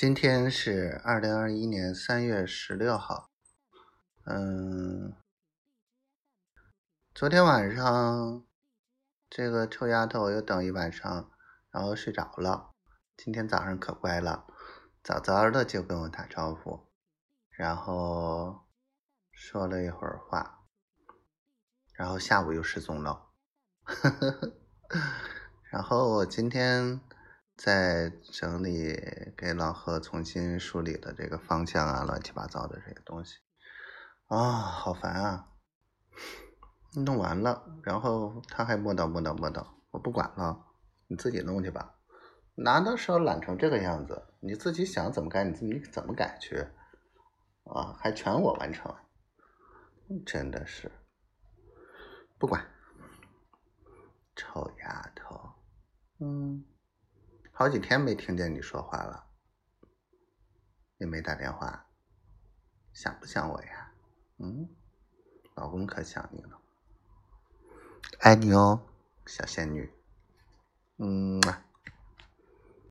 今天是二零二一年三月十六号。嗯，昨天晚上这个臭丫头又等一晚上，然后睡着了。今天早上可乖了，早早的就跟我打招呼，然后说了一会儿话，然后下午又失踪了。呵呵呵。然后我今天在整理，给老何重新梳理的这个方向啊，乱七八糟的这些东西啊，好烦啊！弄完了，然后他还磨叨磨叨磨叨，我不管了，你自己弄去吧。拿到时候懒成这个样子，你自己想怎么改，你自己怎么改去啊？还全我完成，真的是不管，臭丫头。嗯，好几天没听见你说话了，也没打电话，想不想我呀？嗯，老公可想你了，爱你哦，小仙女。嗯。